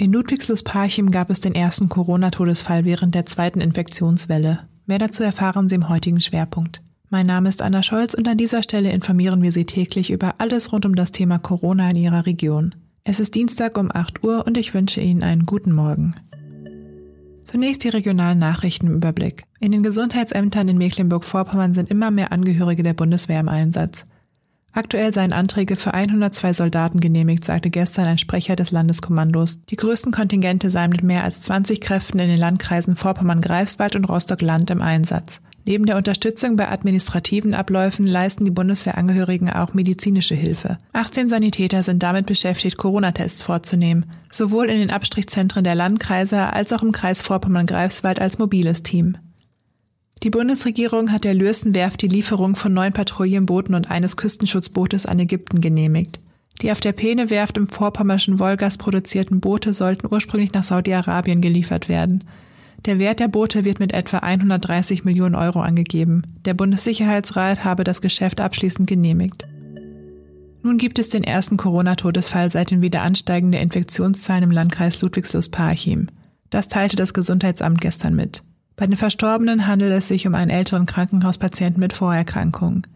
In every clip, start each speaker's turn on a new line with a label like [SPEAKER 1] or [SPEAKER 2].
[SPEAKER 1] In Ludwigslust-Parchim gab es den ersten Corona-Todesfall während der zweiten Infektionswelle. Mehr dazu erfahren Sie im heutigen Schwerpunkt. Mein Name ist Anna Scholz und an dieser Stelle informieren wir Sie täglich über alles rund um das Thema Corona in Ihrer Region. Es ist Dienstag um 8 Uhr und ich wünsche Ihnen einen guten Morgen. Zunächst die regionalen Nachrichten im Überblick. In den Gesundheitsämtern in Mecklenburg-Vorpommern sind immer mehr Angehörige der Bundeswehr im Einsatz. Aktuell seien Anträge für 102 Soldaten genehmigt, sagte gestern ein Sprecher des Landeskommandos. Die größten Kontingente seien mit mehr als 20 Kräften in den Landkreisen Vorpommern-Greifswald und Rostock-Land im Einsatz. Neben der Unterstützung bei administrativen Abläufen leisten die Bundeswehrangehörigen auch medizinische Hilfe. 18 Sanitäter sind damit beschäftigt, Corona-Tests vorzunehmen, sowohl in den Abstrichzentren der Landkreise als auch im Kreis Vorpommern-Greifswald als mobiles Team. Die Bundesregierung hat der Lürstenwerft die Lieferung von neun Patrouillenbooten und eines Küstenschutzbootes an Ägypten genehmigt. Die auf der Peene-Werft im vorpommerschen Wolgast produzierten Boote sollten ursprünglich nach Saudi-Arabien geliefert werden. Der Wert der Boote wird mit etwa 130 Millionen Euro angegeben. Der Bundessicherheitsrat habe das Geschäft abschließend genehmigt. Nun gibt es den ersten Corona-Todesfall seit den wieder ansteigenden Infektionszahlen im Landkreis Ludwigslust-Parchim. Das teilte das Gesundheitsamt gestern mit. Bei den Verstorbenen handelt es sich um einen älteren Krankenhauspatienten mit Vorerkrankungen.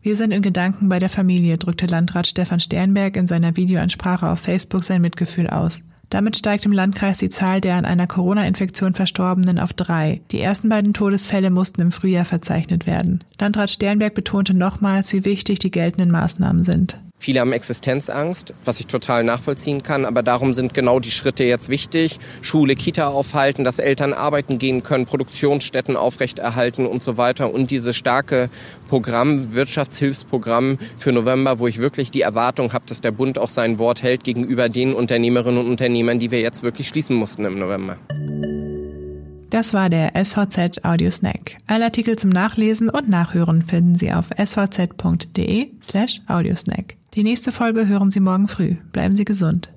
[SPEAKER 1] Wir sind in Gedanken bei der Familie, drückte Landrat Stefan Sternberg in seiner Videoansprache auf Facebook sein Mitgefühl aus. Damit steigt im Landkreis die Zahl der an einer Corona-Infektion Verstorbenen auf drei. Die ersten beiden Todesfälle mussten im Frühjahr verzeichnet werden. Landrat Sternberg betonte nochmals, wie wichtig die geltenden Maßnahmen sind.
[SPEAKER 2] Viele haben Existenzangst, was ich total nachvollziehen kann. Aber darum sind genau die Schritte jetzt wichtig. Schule, Kita aufhalten, dass Eltern arbeiten gehen können, Produktionsstätten aufrechterhalten und so weiter. Und dieses starke Programm, Wirtschaftshilfsprogramm für November, wo ich wirklich die Erwartung habe, dass der Bund auch sein Wort hält gegenüber den Unternehmerinnen und Unternehmern, die wir jetzt wirklich schließen mussten im November.
[SPEAKER 1] Das war der SVZ Audio Snack. Alle Artikel zum Nachlesen und Nachhören finden Sie auf svz.de slash audiosnack. Die nächste Folge hören Sie morgen früh. Bleiben Sie gesund.